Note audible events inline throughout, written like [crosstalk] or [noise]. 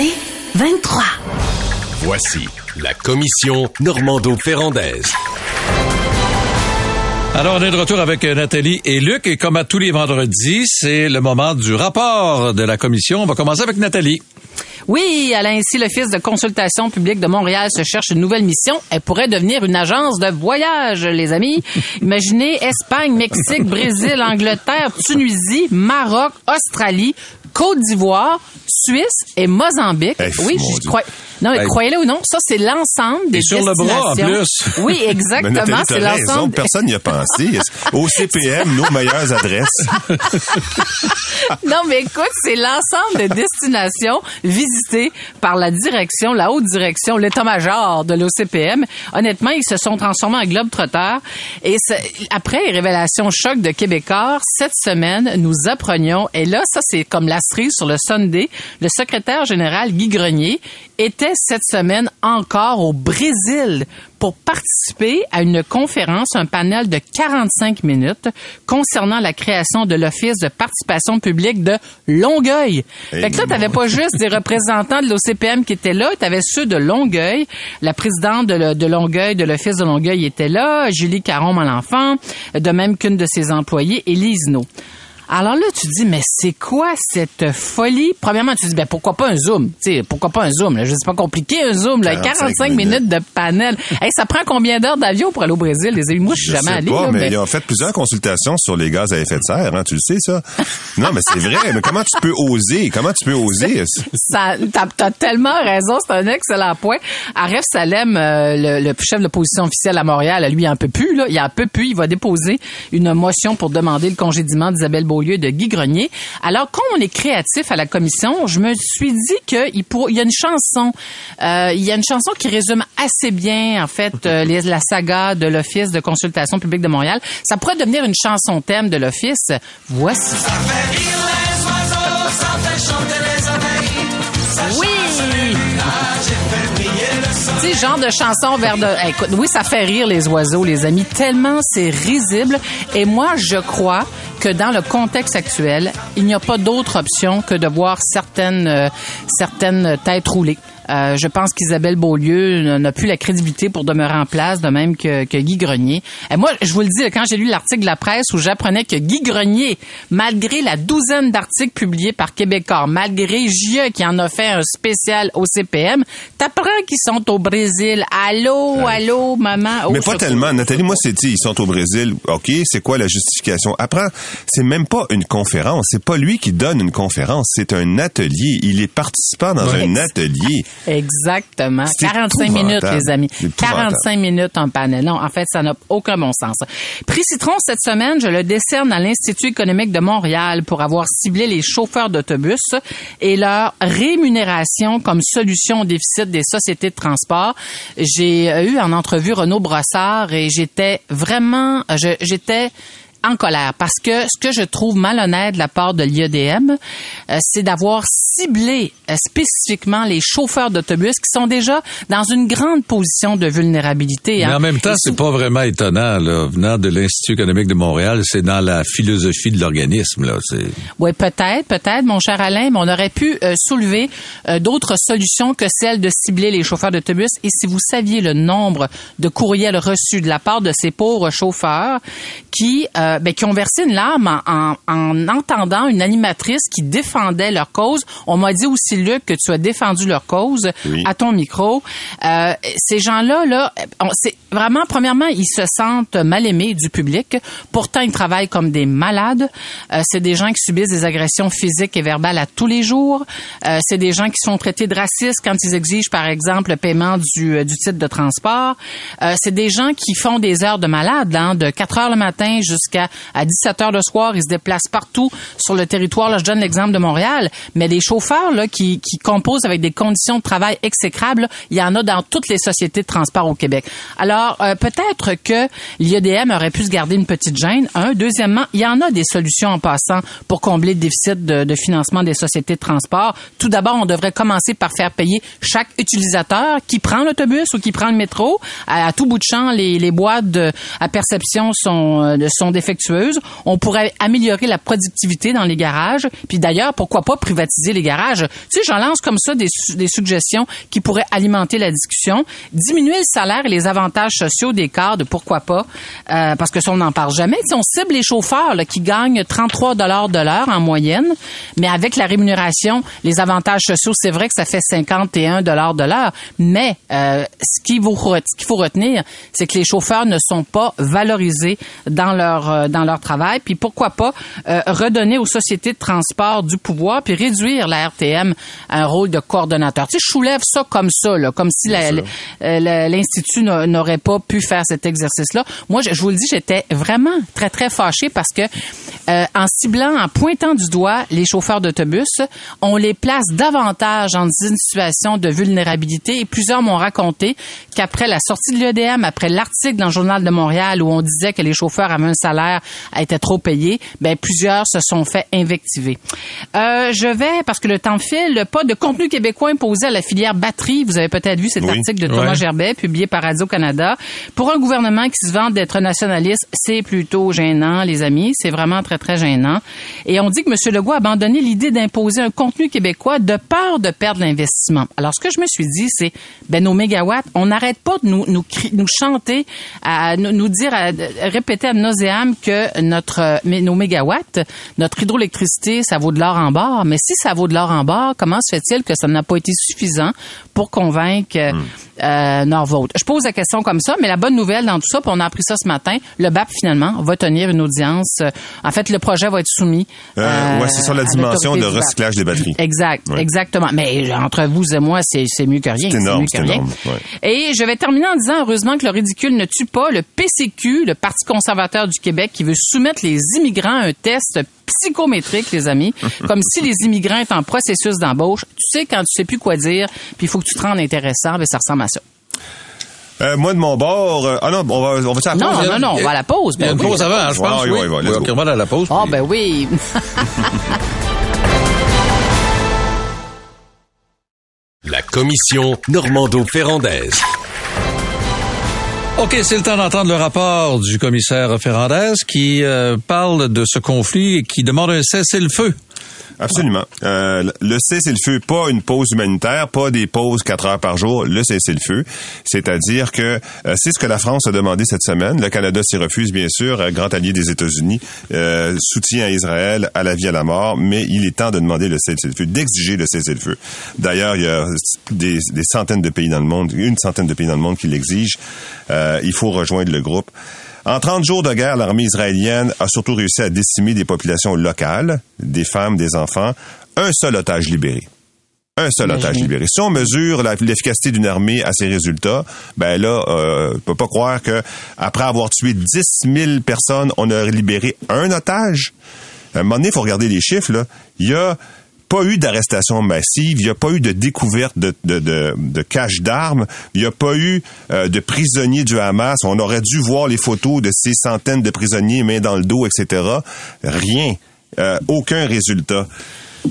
C'est 23. Voici la commission Normando-Ferrandaise. Alors, on est de retour avec euh, Nathalie et Luc. Et comme à tous les vendredis, c'est le moment du rapport de la commission. On va commencer avec Nathalie. Oui, Alain, si l'Office de consultation publique de Montréal se cherche une nouvelle mission, elle pourrait devenir une agence de voyage, les amis. [laughs] Imaginez Espagne, Mexique, Brésil, Angleterre, Tunisie, Maroc, Australie, Côte d'Ivoire, Suisse et Mozambique. Eh, oui, je crois. Non, mais Hey. croyez-le ou non, ça c'est l'ensemble des Et sur le bras, en destinations. plus. Oui, [laughs] exactement, c'est l'ensemble. personne n'y a pensé. [laughs] Au CPM, nos meilleures adresses. [laughs] Non, mais écoute, c'est l'ensemble de destinations visitées par la direction, la haute direction, l'état-major de l'OCPM. Honnêtement, ils se sont transformés en globe-trotteurs. Et c'est- après les révélations choc de Québécois, cette semaine, nous apprenions, et là, ça, c'est comme la cerise sur le Sunday, le secrétaire général Guy Grenier était cette semaine encore au Brésil pour participer à une conférence, un panel de 45 minutes concernant la création de l'Office de participation publique de Longueuil. Eh fait que là, mon t'avais pas juste des représentants de l'OCPM qui étaient là, t'avais ceux de Longueuil. La présidente de, le- de Longueuil, de l'Office de Longueuil était là, Julie Caron-Malenfant, de même qu'une de ses employées, Élise No. Alors là, tu dis, mais c'est quoi cette folie? Premièrement, tu dis, ben pourquoi pas un Zoom? Tu sais, pourquoi pas un Zoom? Là? Je sais pas compliqué, un Zoom. Là. 45 45 minutes de panel. Hey, ça prend combien d'heures d'avion pour aller au Brésil, les amis? Moi, je suis jamais sais allé. pas, là, mais mais- ils ont fait plusieurs consultations sur les gaz à effet de serre, hein, tu le sais, ça. Non, mais c'est vrai, mais comment tu peux oser? Comment tu peux oser? ça, t'as, tellement raison, c'est un excellent point. Aref Salem, euh, le, le chef de l'opposition officielle à Montréal, lui, il en peut plus, là. Il en peut plus. Il va déposer une motion pour demander le congédiement d'Isabelle Beaulieu et de Guy Grenier. Alors, quand on est créatif à la commission, je me suis dit qu'il pour, il y a une chanson, euh, il y a une chanson qui résume assez bien, en fait, [laughs] euh, les- la saga de l'Office de consultation publique de Montréal. Ça pourrait devenir une chanson thème de l'Office. Voici. Oui! Tu sais, genre de chanson vers de... Écoute, oui, ça fait rire les oiseaux, les amis. Tellement c'est risible. Et moi, je crois que dans le contexte actuel, il n'y a pas d'autre option que de voir certaines, euh, certaines têtes roulées. Euh, je pense qu'Isabelle Beaulieu n'a- plus la crédibilité pour demeurer en place, de même que, que Guy Grenier. Et moi, je vous le dis, quand j'ai lu l'article de la presse où j'apprenais que Guy Grenier, malgré la douzaine d'articles publiés par Québécois, malgré JE qui en a fait un spécial au CPM, t'apprends qu'ils sont au Brésil. Allô, allô, maman? Oh, mais pas tellement. Nathalie, moi, c'est dit, ils sont au Brésil. OK, c'est quoi la justification? Apprends, c'est même pas une conférence. C'est pas lui qui donne une conférence. C'est un atelier. Il est participant dans un atelier. Exactement. C'est 45 épouvantable. minutes, les amis. C'est épouvantable. 45 minutes en panel. Non, en fait, ça n'a aucun bon sens. Prix Citron, cette semaine, je le décerne à l'Institut économique de Montréal pour avoir ciblé les chauffeurs d'autobus et leur rémunération comme solution au déficit des sociétés de transport. J'ai eu en entrevue Renaud Brossard et j'étais vraiment, j'étais en colère parce que ce que je trouve malhonnête de la part de l'IEDM, euh, c'est d'avoir ciblé euh, spécifiquement les chauffeurs d'autobus qui sont déjà dans une grande position de vulnérabilité. Mais hein. en même temps, c'est pas vraiment étonnant, là. Venant de l'Institut économique de Montréal, c'est dans la philosophie de l'organisme, là. C'est... Oui, peut-être, peut-être, mon cher Alain, mais on aurait pu euh, soulever euh, d'autres solutions que celle de cibler les chauffeurs d'autobus. Et si vous saviez le nombre de courriels reçus de la part de ces pauvres chauffeurs qui, euh, ben, qui ont versé une larme en, en, en entendant une animatrice qui défendait leur cause, on m'a dit aussi, Luc, que tu as défendu leur cause Oui. à ton micro. Euh, ces gens-là, là, c'est vraiment, premièrement, ils se sentent mal aimés du public. Pourtant, ils travaillent comme des malades. Euh, c'est des gens qui subissent des agressions physiques et verbales à tous les jours. Euh, c'est des gens qui sont traités de racistes quand ils exigent, par exemple, le paiement du, euh, du titre de transport. Euh, c'est des gens qui font des heures de malade, hein, de 4 heures le matin jusqu'à jusqu'à à 17 heures le soir. Ils se déplacent partout sur le territoire. Là, je donne l'exemple de Montréal, mais des chauffeurs là, qui, qui composent avec des conditions de travail exécrables, il y en a dans toutes les sociétés de transport au Québec. Alors, euh, peut-être que l'IEDM aurait pu se garder une petite gêne. Un. Deuxièmement, il y en a des solutions en passant pour combler le déficit de, de financement des sociétés de transport. Tout d'abord, on devrait commencer par faire payer chaque utilisateur qui prend l'autobus ou qui prend le métro. À, tout bout de champ, les, les boîtes de, à perception sont, euh, sont On pourrait améliorer la productivité dans les garages. Puis d'ailleurs, pourquoi pas privatiser les garages? Tu sais, j'en lance comme ça des, su- des suggestions qui pourraient alimenter la discussion. Diminuer le salaire et les avantages sociaux des cadres, pourquoi pas? Euh, parce que ça, on n'en parle jamais. Tu sais, on cible les chauffeurs qui gagnent 33 dollars de l'heure en moyenne, mais avec la rémunération, les avantages sociaux, c'est vrai que ça fait 51 dollars de l'heure. Mais euh, ce qu'il faut, faut retenir, c'est que les chauffeurs ne sont pas valorisés dans leur euh, dans leur travail. Puis pourquoi pas euh, redonner aux sociétés de transport du pouvoir puis réduire la RTM à un rôle de coordonnateur. Tu sais, je soulève ça comme ça, là, comme si euh, l'institut n'a- n'aurait pas pu faire cet exercice-là. Moi, je, je vous le dis, j'étais vraiment très très fâchée parce que euh, en ciblant, en pointant du doigt les chauffeurs d'autobus, on les place davantage dans une situation de vulnérabilité. Et plusieurs m'ont raconté qu'après la sortie de l'EDM, après l'article dans le journal de Montréal où on disait que les chauffeurs avaient un salaire étaient trop payés, ben plusieurs se sont fait invectiver. Euh, je vais parce que le temps file, pas de contenu québécois imposé à la filière batterie. Vous avez peut-être vu cet Oui. article de Thomas Ouais. Gerbet publié par Radio Canada. Pour un gouvernement qui se vante d'être nationaliste, c'est plutôt gênant, les amis. C'est vraiment très très gênant. Et on dit que M. Legault a abandonné l'idée d'imposer un contenu québécois de peur de perdre l'investissement. Alors ce que je me suis dit, c'est ben nos mégawatts, on n'arrête pas de nous chanter, à nous, dire, à, répéter à nauséam que notre nos mégawatts, notre hydroélectricité, ça vaut de l'or en barre. Mais si ça vaut de l'or en barre, comment se fait-il que ça n'a pas été suffisant pour convaincre euh, euh, Norvolt? Je pose la question comme ça, mais la bonne nouvelle dans tout ça, puis on a appris ça ce matin, le BAP finalement va tenir une audience. euh, En fait, le projet va être soumis. Euh, ouais, c'est sur la dimension de recyclage des batteries. Exact, Ouais. exactement. Mais entre vous et moi, c'est c'est mieux que rien. C'est énorme, c'est énorme, ouais. Et je vais terminer en disant, heureusement, que le ridicule ne tue pas le PCQ, le Parti conservateur du Québec, qui veut soumettre les immigrants à un test psychométrique, les amis, [laughs] comme si les immigrants étaient en processus d'embauche. Tu sais, quand tu sais plus quoi dire, puis il faut que tu te rendes intéressant, ben ça ressemble à ça. Euh, moi, de mon bord... euh, ah non, on va, on va faire la Non, pause? non, non, on va à la pause. Il y a Ben une oui. pause avant, je pense. oui. on va à la pause. Ah, puis- ben oui. [laughs] La commission Normando-Ferrandaise. OK, c'est le temps d'entendre le rapport du commissaire Ferrandez qui euh, parle de ce conflit et qui demande un cessez-le-feu. Absolument. Euh, le cessez-le-feu, pas une pause humanitaire, pas des pauses quatre heures par jour, le cessez-le-feu. C'est-à-dire que euh, c'est ce que la France a demandé cette semaine. Le Canada s'y refuse, bien sûr, euh, grand allié des États-Unis, euh, soutien à Israël, à la vie, à la mort, mais il est temps de demander le cessez-le-feu, d'exiger le cessez-le-feu. D'ailleurs, il y a des, des centaines de pays dans le monde, une centaine de pays dans le monde qui l'exigent. Euh, il faut rejoindre le groupe. En 30 jours de guerre, l'armée israélienne a surtout réussi à décimer des populations locales, des femmes, des enfants. Un seul otage libéré. Un seul otage libéré. Si on mesure l'efficacité d'une armée à ses résultats, ben là, euh, on peut pas croire que après avoir tué 10 000 personnes, on a libéré un otage. À un moment donné, il faut regarder les chiffres. Là. Il y a pas eu d'arrestation massive, il n'y a pas eu de découverte de, de, de, de cache d'armes, il n'y a pas eu euh, de prisonniers du Hamas. On aurait dû voir les photos de ces centaines de prisonniers, main dans le dos, etc. Rien. Euh, aucun résultat.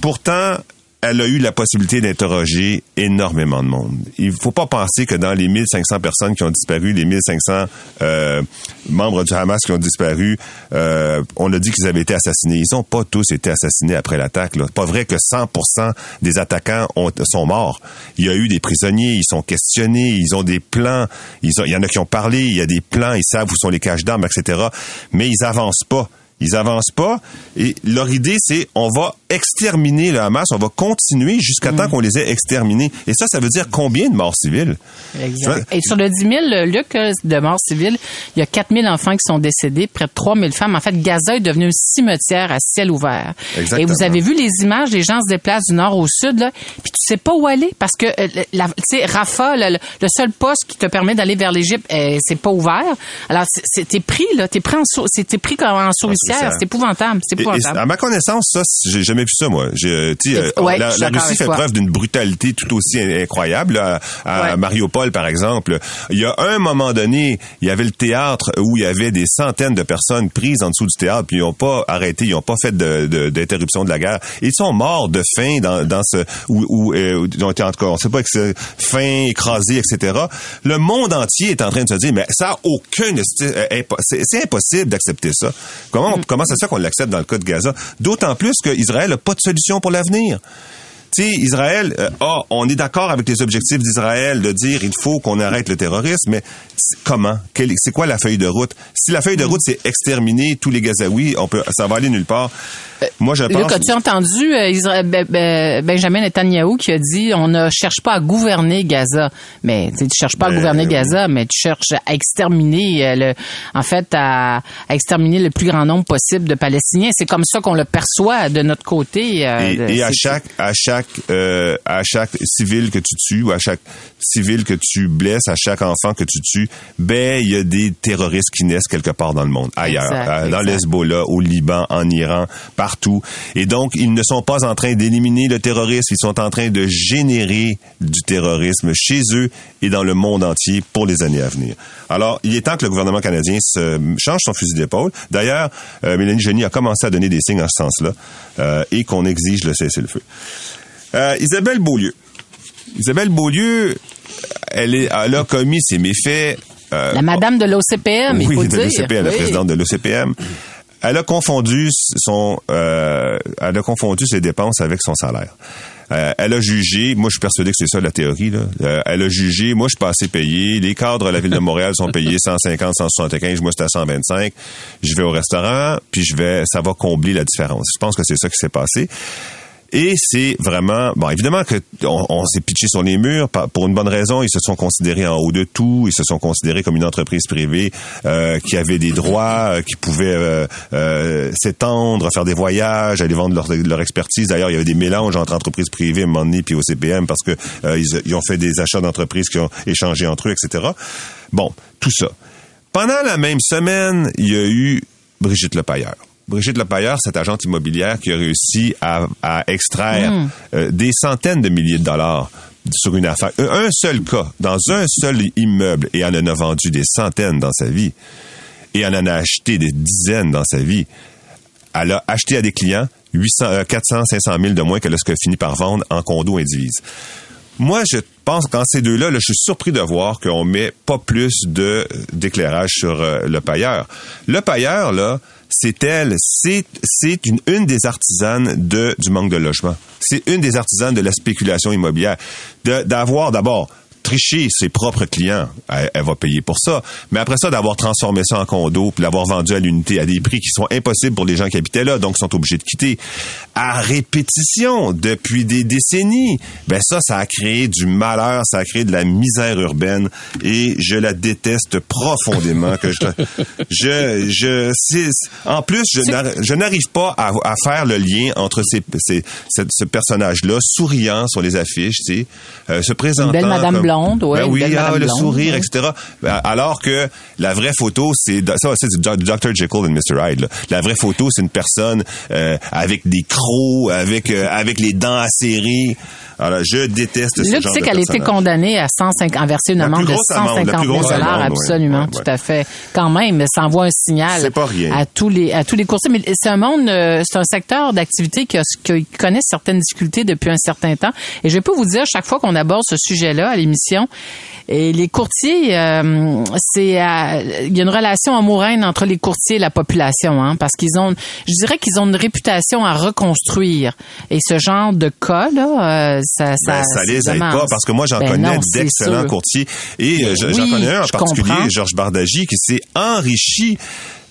Pourtant, elle a eu la possibilité d'interroger énormément de monde. Il faut pas penser que dans les 1500 personnes qui ont disparu, les 1500 euh, membres du Hamas qui ont disparu, euh, on a dit qu'ils avaient été assassinés. Ils ont pas tous été assassinés après l'attaque. là. Pas vrai que 100% des attaquants ont, sont morts. Il y a eu des prisonniers, ils sont questionnés, ils ont des plans, ils ont- il y en a qui ont parlé, il y a des plans, ils savent où sont les caches d'armes, etc. Mais ils avancent pas Ils avancent pas. Et leur idée, c'est on va exterminer le Hamas, on va continuer jusqu'à temps qu'on les ait exterminés. Et ça, ça veut dire combien de morts civiles? Exact. Et sur le 10 000, Luc, euh, de morts civiles, il y a 4 000 enfants qui sont décédés, près de 3 000 femmes. En fait, Gaza est devenu un cimetière à ciel ouvert. Exactement. Et vous avez vu les images, les gens se déplacent du nord au sud, là, puis tu sais pas où aller parce que, euh, tu sais, Rafah, le, le seul poste qui te permet d'aller vers l'Égypte, euh, c'est pas ouvert. Alors, t'es pris, là, t'es pris en, pris comme en souricière. C'est épouvantable, c'est Et- et épouvantable. à ma connaissance, ça, j'ai jamais vu ça, moi. J'ai, euh, tu sais, euh, Ouais, la, je la Russie fait toi. preuve d'une brutalité tout aussi in- incroyable. là, à Ouais. Mariupol, par exemple, il y a un moment donné, il y avait le théâtre où il y avait des centaines de personnes prises en dessous du théâtre, puis ils n'ont pas arrêté, ils n'ont pas fait de- de- d'interruption de, la guerre. Ils sont morts de faim dans, dans ce où, où, euh, ils ont été en tout cas, on sait pas que c'est faim, écrasé, etc. Le monde entier est en train de se dire, mais ça a aucun, esti- euh, c'est impossible d'accepter ça. Comment, Mm. comment ça se fait qu'on l'accepte dans le cas de Gaza? D'autant plus qu'Israël n'a pas de solution pour l'avenir. Tu sais, Israël, euh, ah, on est d'accord avec les objectifs d'Israël de dire il faut qu'on arrête le terrorisme, mais comment? C'est quoi la feuille de route? Si la feuille de route c'est exterminer tous les Gazaouis, on peut, ça va aller nulle part. Moi, je Luc, pense. as-tu entendu euh, Isra- Be- Be- Benjamin Netanyahu qui a dit on ne cherche pas à gouverner Gaza, mais tu tu cherches pas à Ben, gouverner oui. Gaza, mais tu cherches à exterminer euh, le, en fait, à, à exterminer le plus grand nombre possible de Palestiniens. C'est comme ça qu'on le perçoit de notre côté. euh, Et, de- et à chaque à chaque euh, à chaque civil que tu tues ou à chaque civil que tu blesses, à chaque enfant que tu tues, ben il y a des terroristes qui naissent quelque part dans le monde, ailleurs, Exact, Euh, dans exact. l'Hezbollah, au Liban, en Iran, partout. Et donc ils ne sont pas en train d'éliminer le terrorisme, ils sont en train de générer du terrorisme chez eux et dans le monde entier pour les années à venir. Alors, il est temps que le gouvernement canadien se change son fusil d'épaule. D'ailleurs, euh, Mélanie Joly a commencé à donner des signes en ce sens-là euh, et qu'on exige le cessez-le-feu. Euh, Isabelle Beaulieu. Isabelle Beaulieu, elle, est, elle a commis ses méfaits. euh, La madame de l'OCPM, il oui, faut le de dire. l'OCPM, la présidente de l'OCPM. Elle a confondu son, euh, elle a confondu ses dépenses avec son salaire. Euh, elle a jugé, moi je suis persuadé que c'est ça la théorie, là. Euh, elle a jugé, moi je suis pas assez payé, les cadres de la ville de Montréal sont payés 150, 175, moi c'est à 125. Je vais au restaurant, puis je vais, ça va combler la différence. Je pense que c'est ça qui s'est passé. Et c'est vraiment bon évidemment que on, s'est pitché sur les murs pour une bonne raison. Ils se sont considérés en haut de tout. Ils se sont considérés comme une entreprise privée euh, qui avait des droits euh, qui pouvait euh, euh, s'étendre faire des voyages aller vendre leur, expertise. D'ailleurs il y avait des mélanges entre entreprises privées donné puis OCPM parce que euh, ils, ils ont fait des achats d'entreprises qui ont échangé entre eux etc bon tout ça. Pendant la même semaine il y a eu Brigitte Lepailleur Brigitte Lepailleur, cette agente immobilière qui a réussi à, à extraire euh, des centaines de milliers de dollars sur une affaire. Un un seul cas, dans un seul immeuble, et elle en a vendu des centaines dans sa vie, et elle en a acheté des dizaines dans sa vie. Elle a acheté à des clients 800, euh, 400, 500 000 de moins que ce qu'elle finit par vendre en condo indivise. Moi, je pense qu'en ces deux-là, là, je suis surpris de voir qu'on met pas plus de d'éclairage sur euh, le pailleur. Le pailleur, là, c'est elle, c'est une, une des artisanes de du manque de logement. C'est une des artisanes de la spéculation immobilière. D'avoir d'abord tricher ses propres clients, elle, elle va payer pour ça. Mais après ça, d'avoir transformé ça en condo, puis l'avoir vendu à l'unité à des prix qui sont impossibles pour les gens qui habitaient là, donc sont obligés de quitter. À répétition, depuis des décennies, ben ça, ça a créé du malheur, ça a créé de la misère urbaine, et je la déteste profondément. que je, [laughs] je, je, en plus, je n'arri- je n'arrive pas à, à faire le lien entre ces, ces- ce, ce personnage-là, souriant sur les affiches, tu sais, euh, se présentant belle Madame comme- blonde, ouais, Ben oui, belle ah, le blonde, sourire, ouais. etc. Ben, Alors que la vraie photo, c'est ça, c'est du Dr Jekyll and Mr Hyde. là. La vraie photo, c'est une personne euh, avec des crocs, avec euh, avec les dents acérées. Alors, je déteste ce Luc, genre tu sais de qu'elle a été condamnée à 150, à verser une amende de grosse amende, la 150 plus 000 grosse dollars, absolument, Ouais, tout à fait. Quand même, ça envoie un signal C'est pas rien. à tous les à tous les coursiers. Mais c'est un monde, euh, c'est un secteur d'activité qui, a- qui connaît certaines difficultés depuis un certain temps. Et je peux vous dire, chaque fois qu'on aborde ce sujet-là à l'émission, et les courtiers, euh, c'est euh, il y a une relation amoureuse entre les courtiers et la population, hein, parce qu'ils ont, je dirais qu'ils ont une réputation à reconstruire. Et ce genre de cas là, euh, ça, ça, Ben, ça les aide pas parce que moi j'en Ben connais d'excellents courtiers et euh, je- j'en Oui, connais un en particulier. Georges Bardagy qui s'est enrichi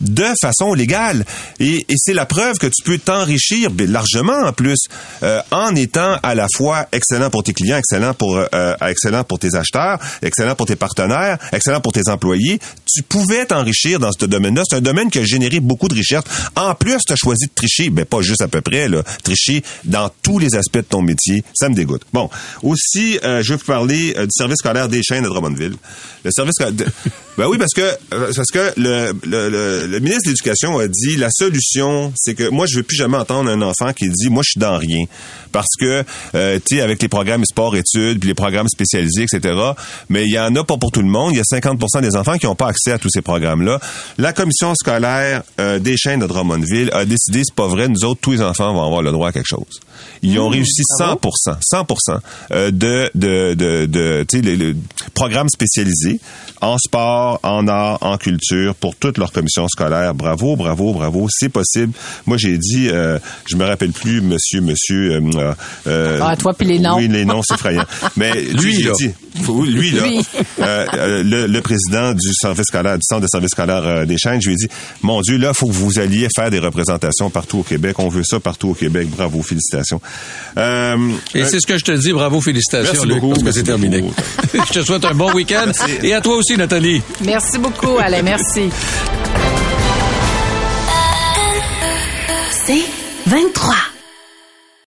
de façon légale. Et, et c'est la preuve que tu peux t'enrichir ben, largement en plus euh, en étant à la fois excellent pour tes clients, excellent pour euh, excellent pour tes acheteurs, excellent pour tes partenaires, excellent pour tes employés. Tu pouvais t'enrichir dans ce domaine-là. C'est un domaine qui a généré beaucoup de richesse. En plus, tu as choisi de tricher, ben pas juste à peu près, là, tricher dans tous les aspects de ton métier. Ça me dégoûte. Bon, aussi, euh, je veux vous parler du service scolaire des chaînes de Drummondville. Le service [laughs] ben oui, parce que parce que le, le, le ministre de l'Éducation a dit la solution, c'est que moi, je veux plus jamais entendre un enfant qui dit moi, je suis dans rien. Parce que, euh, tu sais, avec les programmes sport-études, puis les programmes spécialisés, etc., mais il y en a pas pour tout le monde. Il y a 50% des enfants qui n'ont pas accès à tous ces programmes-là. La commission scolaire euh, des chaînes de Drummondville a décidé, c'est pas vrai, nous autres, tous les enfants vont avoir le droit à quelque chose. Ils ont mmh, réussi 100% 100 euh, de, de, de, de sais, les, programmes spécialisés en sport, en art, en culture pour toute leur commission scolaire. Bravo, bravo, bravo. C'est possible. Moi, j'ai dit, euh, je me rappelle plus, monsieur, monsieur. Euh, euh, ah, toi puis les noms. Oui, les noms, c'est effrayant. [laughs] Mais lui, là. Dit, lui, là, le, le, président du service scolaire, du centre de service scolaire des chaînes, je lui ai dit, mon Dieu, là, faut que vous alliez faire des représentations partout au Québec. On veut ça partout au Québec. Bravo, félicitations. Et c'est ce que je te dis. Bravo, félicitations, Luc, parce que c'est terminé. [laughs] je te souhaite un bon week-end. Et à toi aussi, Nathalie. Merci beaucoup, Alain. Merci. C'est